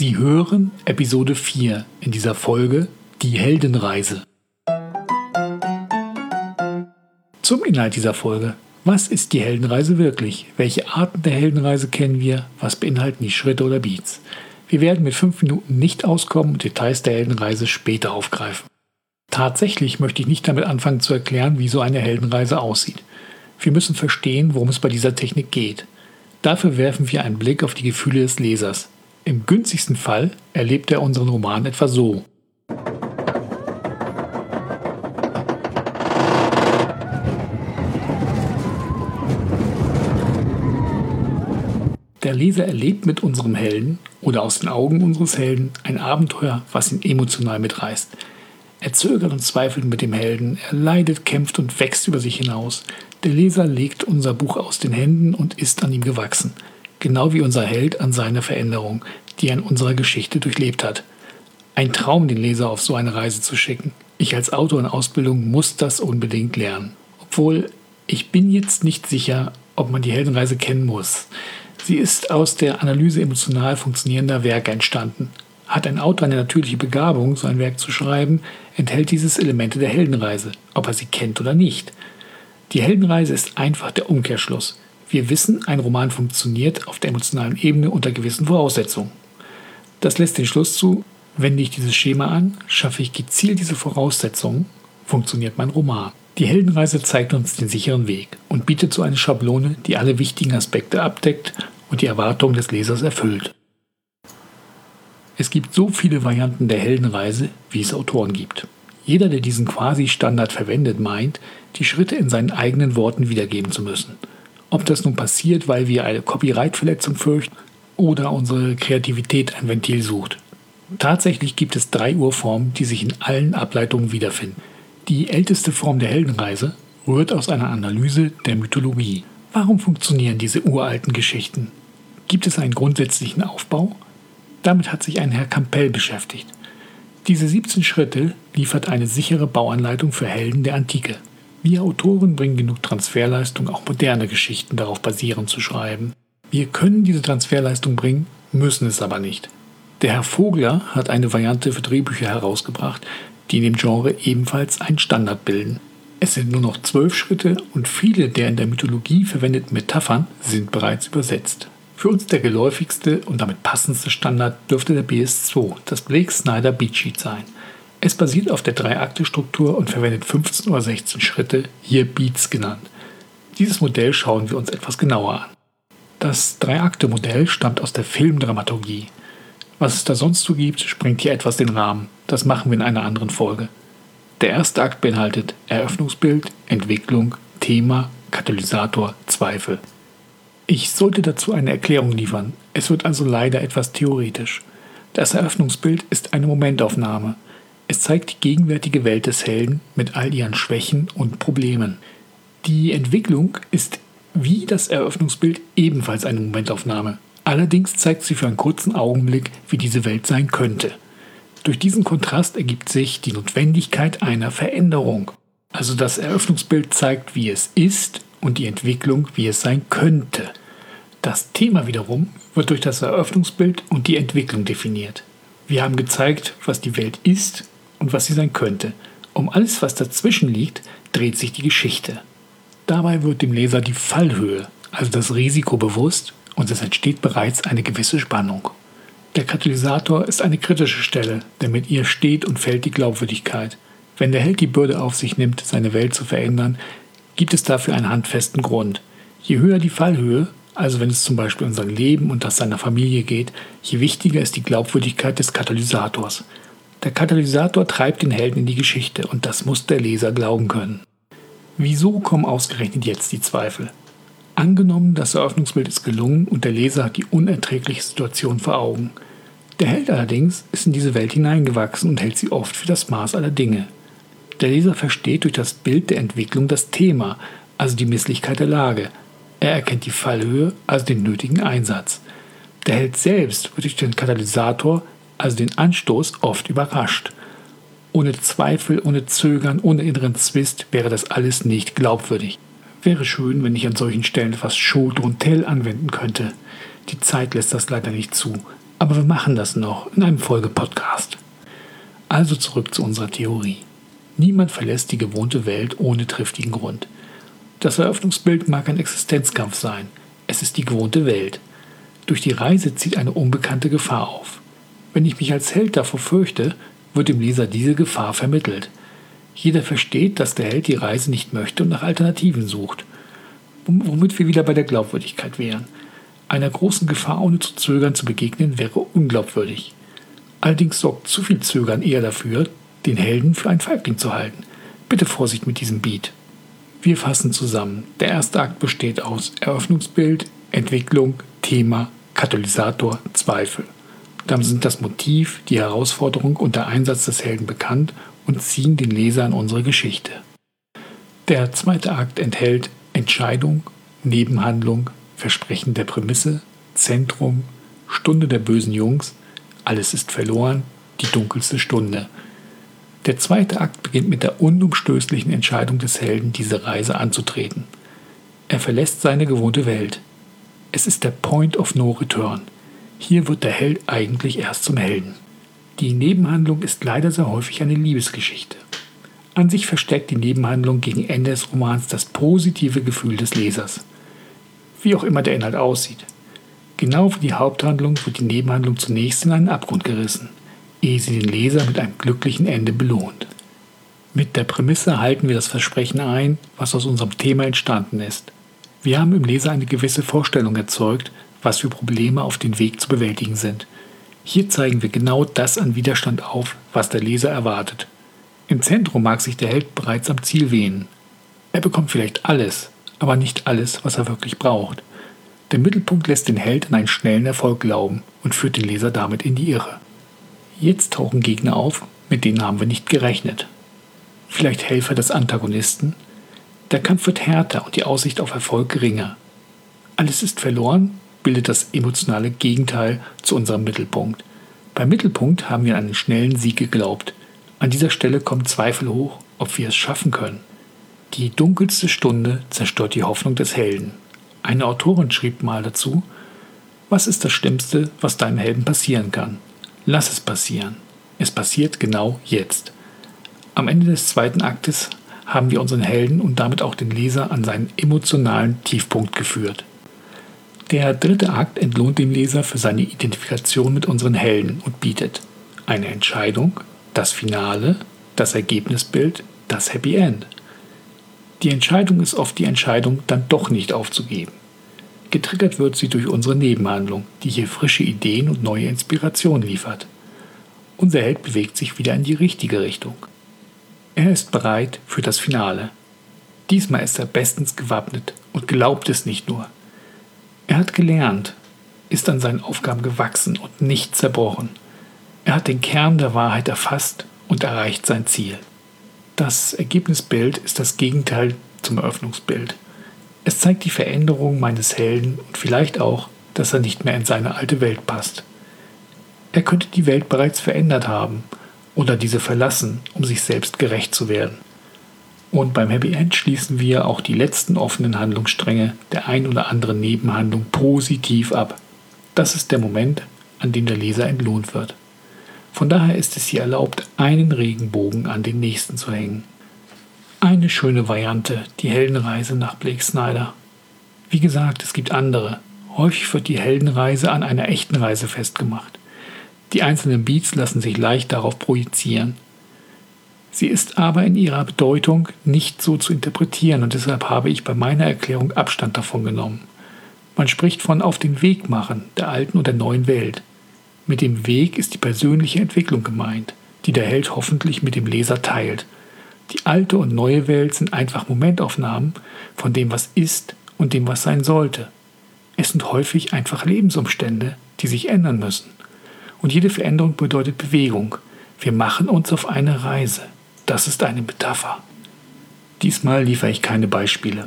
Sie hören Episode 4 in dieser Folge Die Heldenreise. Zum Inhalt dieser Folge. Was ist die Heldenreise wirklich? Welche Arten der Heldenreise kennen wir? Was beinhalten die Schritte oder Beats? Wir werden mit fünf Minuten nicht auskommen und Details der Heldenreise später aufgreifen. Tatsächlich möchte ich nicht damit anfangen zu erklären, wie so eine Heldenreise aussieht. Wir müssen verstehen, worum es bei dieser Technik geht. Dafür werfen wir einen Blick auf die Gefühle des Lesers. Im günstigsten Fall erlebt er unseren Roman etwa so. Der Leser erlebt mit unserem Helden oder aus den Augen unseres Helden ein Abenteuer, was ihn emotional mitreißt. Er zögert und zweifelt mit dem Helden, er leidet, kämpft und wächst über sich hinaus. Der Leser legt unser Buch aus den Händen und ist an ihm gewachsen, genau wie unser Held an seiner Veränderung, die er in unserer Geschichte durchlebt hat. Ein Traum, den Leser auf so eine Reise zu schicken. Ich als Autor in Ausbildung muss das unbedingt lernen. Obwohl ich bin jetzt nicht sicher, ob man die Heldenreise kennen muss. Sie ist aus der Analyse emotional funktionierender Werke entstanden. Hat ein Autor eine natürliche Begabung, so ein Werk zu schreiben, enthält dieses Elemente der Heldenreise, ob er sie kennt oder nicht. Die Heldenreise ist einfach der Umkehrschluss. Wir wissen, ein Roman funktioniert auf der emotionalen Ebene unter gewissen Voraussetzungen. Das lässt den Schluss zu, wende ich dieses Schema an, schaffe ich gezielt diese Voraussetzungen, funktioniert mein Roman. Die Heldenreise zeigt uns den sicheren Weg und bietet so eine Schablone, die alle wichtigen Aspekte abdeckt und die Erwartungen des Lesers erfüllt. Es gibt so viele Varianten der Heldenreise, wie es Autoren gibt. Jeder, der diesen Quasi-Standard verwendet, meint, die Schritte in seinen eigenen Worten wiedergeben zu müssen. Ob das nun passiert, weil wir eine Copyright-Verletzung fürchten oder unsere Kreativität ein Ventil sucht. Tatsächlich gibt es drei Urformen, die sich in allen Ableitungen wiederfinden. Die älteste Form der Heldenreise rührt aus einer Analyse der Mythologie. Warum funktionieren diese uralten Geschichten? Gibt es einen grundsätzlichen Aufbau? Damit hat sich ein Herr Campbell beschäftigt. Diese 17 Schritte liefert eine sichere Bauanleitung für Helden der Antike. Wir Autoren bringen genug Transferleistung, auch moderne Geschichten darauf basierend zu schreiben. Wir können diese Transferleistung bringen, müssen es aber nicht. Der Herr Vogler hat eine Variante für Drehbücher herausgebracht, die in dem Genre ebenfalls einen Standard bilden. Es sind nur noch zwölf Schritte und viele der in der Mythologie verwendeten Metaphern sind bereits übersetzt. Für uns der geläufigste und damit passendste Standard dürfte der BS2, das Blake Snyder Beat Sheet sein – es basiert auf der Drei-Akte-Struktur und verwendet 15 oder 16 Schritte, hier Beats genannt. Dieses Modell schauen wir uns etwas genauer an. Das Drei-Akte-Modell stammt aus der Filmdramaturgie. Was es da sonst so gibt, sprengt hier etwas den Rahmen. Das machen wir in einer anderen Folge. Der erste Akt beinhaltet Eröffnungsbild, Entwicklung, Thema, Katalysator, Zweifel. Ich sollte dazu eine Erklärung liefern. Es wird also leider etwas theoretisch. Das Eröffnungsbild ist eine Momentaufnahme. Es zeigt die gegenwärtige Welt des Helden mit all ihren Schwächen und Problemen. Die Entwicklung ist wie das Eröffnungsbild ebenfalls eine Momentaufnahme. Allerdings zeigt sie für einen kurzen Augenblick, wie diese Welt sein könnte. Durch diesen Kontrast ergibt sich die Notwendigkeit einer Veränderung. Also das Eröffnungsbild zeigt, wie es ist und die Entwicklung, wie es sein könnte. Das Thema wiederum wird durch das Eröffnungsbild und die Entwicklung definiert. Wir haben gezeigt, was die Welt ist und was sie sein könnte. Um alles, was dazwischen liegt, dreht sich die Geschichte. Dabei wird dem Leser die Fallhöhe, also das Risiko bewusst und es entsteht bereits eine gewisse Spannung. Der Katalysator ist eine kritische Stelle, denn mit ihr steht und fällt die Glaubwürdigkeit. Wenn der Held die Bürde auf sich nimmt, seine Welt zu verändern, gibt es dafür einen handfesten Grund. Je höher die Fallhöhe, also wenn es zum Beispiel um sein Leben und das seiner Familie geht, je wichtiger ist die Glaubwürdigkeit des Katalysators. Der Katalysator treibt den Helden in die Geschichte und das muss der Leser glauben können. Wieso kommen ausgerechnet jetzt die Zweifel? Angenommen, das Eröffnungsbild ist gelungen und der Leser hat die unerträgliche Situation vor Augen. Der Held allerdings ist in diese Welt hineingewachsen und hält sie oft für das Maß aller Dinge. Der Leser versteht durch das Bild der Entwicklung das Thema, also die Misslichkeit der Lage. Er erkennt die Fallhöhe, also den nötigen Einsatz. Der Held selbst wird durch den Katalysator also den Anstoß, oft überrascht. Ohne Zweifel, ohne Zögern, ohne inneren Zwist wäre das alles nicht glaubwürdig. Wäre schön, wenn ich an solchen Stellen etwas Show und Tell anwenden könnte. Die Zeit lässt das leider nicht zu. Aber wir machen das noch in einem Folgepodcast. Also zurück zu unserer Theorie. Niemand verlässt die gewohnte Welt ohne triftigen Grund. Das Eröffnungsbild mag ein Existenzkampf sein. Es ist die gewohnte Welt. Durch die Reise zieht eine unbekannte Gefahr auf. Wenn ich mich als Held davor fürchte, wird dem Leser diese Gefahr vermittelt. Jeder versteht, dass der Held die Reise nicht möchte und nach Alternativen sucht. Womit wir wieder bei der Glaubwürdigkeit wären. Einer großen Gefahr ohne zu zögern zu begegnen wäre unglaubwürdig. Allerdings sorgt zu viel Zögern eher dafür, den Helden für einen Feigling zu halten. Bitte Vorsicht mit diesem Beat. Wir fassen zusammen. Der erste Akt besteht aus Eröffnungsbild, Entwicklung, Thema, Katalysator, Zweifel. Dann sind das Motiv, die Herausforderung und der Einsatz des Helden bekannt und ziehen den Leser in unsere Geschichte. Der zweite Akt enthält Entscheidung, Nebenhandlung, Versprechen der Prämisse, Zentrum, Stunde der bösen Jungs, alles ist verloren, die dunkelste Stunde. Der zweite Akt beginnt mit der unumstößlichen Entscheidung des Helden, diese Reise anzutreten. Er verlässt seine gewohnte Welt. Es ist der Point of No Return. Hier wird der Held eigentlich erst zum Helden. Die Nebenhandlung ist leider sehr häufig eine Liebesgeschichte. An sich versteckt die Nebenhandlung gegen Ende des Romans das positive Gefühl des Lesers wie auch immer der Inhalt aussieht. Genau wie die Haupthandlung wird die Nebenhandlung zunächst in einen Abgrund gerissen, ehe sie den Leser mit einem glücklichen Ende belohnt. Mit der Prämisse halten wir das Versprechen ein, was aus unserem Thema entstanden ist. Wir haben im Leser eine gewisse Vorstellung erzeugt, was für Probleme auf dem Weg zu bewältigen sind. Hier zeigen wir genau das an Widerstand auf, was der Leser erwartet. Im Zentrum mag sich der Held bereits am Ziel wehnen. Er bekommt vielleicht alles, aber nicht alles, was er wirklich braucht. Der Mittelpunkt lässt den Held an einen schnellen Erfolg glauben und führt den Leser damit in die Irre. Jetzt tauchen Gegner auf, mit denen haben wir nicht gerechnet. Vielleicht Helfer des Antagonisten? Der Kampf wird härter und die Aussicht auf Erfolg geringer. Alles ist verloren, bildet das emotionale Gegenteil zu unserem Mittelpunkt. Beim Mittelpunkt haben wir an einen schnellen Sieg geglaubt. An dieser Stelle kommen Zweifel hoch, ob wir es schaffen können. Die dunkelste Stunde zerstört die Hoffnung des Helden. Eine Autorin schrieb mal dazu, was ist das Schlimmste, was deinem Helden passieren kann? Lass es passieren. Es passiert genau jetzt. Am Ende des zweiten Aktes haben wir unseren Helden und damit auch den Leser an seinen emotionalen Tiefpunkt geführt. Der dritte Akt entlohnt den Leser für seine Identifikation mit unseren Helden und bietet eine Entscheidung, das Finale, das Ergebnisbild, das Happy End. Die Entscheidung ist oft die Entscheidung, dann doch nicht aufzugeben. Getriggert wird sie durch unsere Nebenhandlung, die hier frische Ideen und neue Inspiration liefert. Unser Held bewegt sich wieder in die richtige Richtung. Er ist bereit für das Finale. Diesmal ist er bestens gewappnet und glaubt es nicht nur. Er hat gelernt, ist an seinen Aufgaben gewachsen und nicht zerbrochen. Er hat den Kern der Wahrheit erfasst und erreicht sein Ziel. Das Ergebnisbild ist das Gegenteil zum Eröffnungsbild. Es zeigt die Veränderung meines Helden und vielleicht auch, dass er nicht mehr in seine alte Welt passt. Er könnte die Welt bereits verändert haben oder diese verlassen, um sich selbst gerecht zu werden. Und beim Happy End schließen wir auch die letzten offenen Handlungsstränge der ein oder anderen Nebenhandlung positiv ab. Das ist der Moment, an dem der Leser entlohnt wird. Von daher ist es hier erlaubt, einen Regenbogen an den nächsten zu hängen. Eine schöne Variante, die Heldenreise nach Blake Snyder. Wie gesagt, es gibt andere. Häufig wird die Heldenreise an einer echten Reise festgemacht. Die einzelnen Beats lassen sich leicht darauf projizieren. Sie ist aber in ihrer Bedeutung nicht so zu interpretieren und deshalb habe ich bei meiner Erklärung Abstand davon genommen. Man spricht von auf den Weg machen der alten und der neuen Welt. Mit dem Weg ist die persönliche Entwicklung gemeint, die der Held hoffentlich mit dem Leser teilt. Die alte und neue Welt sind einfach Momentaufnahmen von dem, was ist und dem, was sein sollte. Es sind häufig einfach Lebensumstände, die sich ändern müssen. Und jede Veränderung bedeutet Bewegung. Wir machen uns auf eine Reise. Das ist eine Metapher. Diesmal liefere ich keine Beispiele.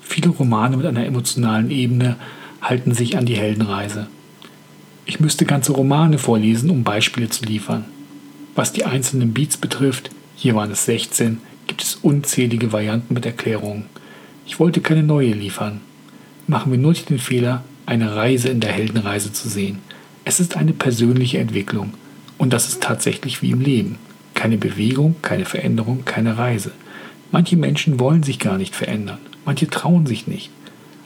Viele Romane mit einer emotionalen Ebene halten sich an die Heldenreise. Ich müsste ganze Romane vorlesen, um Beispiele zu liefern. Was die einzelnen Beats betrifft, hier waren es 16, gibt es unzählige Varianten mit Erklärungen. Ich wollte keine neue liefern. Machen wir nur nicht den Fehler, eine Reise in der Heldenreise zu sehen. Es ist eine persönliche Entwicklung und das ist tatsächlich wie im Leben. Keine Bewegung, keine Veränderung, keine Reise. Manche Menschen wollen sich gar nicht verändern, manche trauen sich nicht.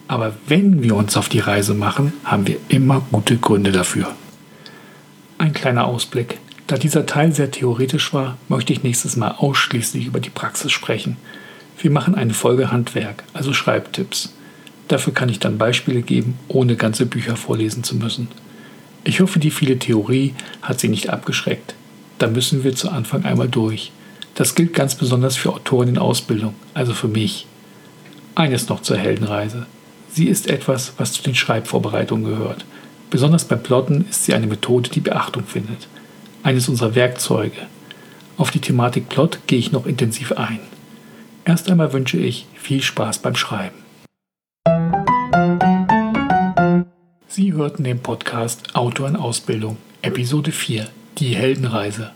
Aber wenn wir uns auf die Reise machen, haben wir immer gute Gründe dafür. Ein kleiner Ausblick. Da dieser Teil sehr theoretisch war, möchte ich nächstes Mal ausschließlich über die Praxis sprechen. Wir machen eine Folge Handwerk, also Schreibtipps. Dafür kann ich dann Beispiele geben, ohne ganze Bücher vorlesen zu müssen. Ich hoffe, die viele Theorie hat Sie nicht abgeschreckt. Da müssen wir zu Anfang einmal durch. Das gilt ganz besonders für Autoren in Ausbildung, also für mich. Eines noch zur Heldenreise. Sie ist etwas, was zu den Schreibvorbereitungen gehört. Besonders beim Plotten ist sie eine Methode, die Beachtung findet. Eines unserer Werkzeuge. Auf die Thematik Plot gehe ich noch intensiv ein. Erst einmal wünsche ich viel Spaß beim Schreiben. Sie hörten den Podcast Autor in Ausbildung, Episode 4, die Heldenreise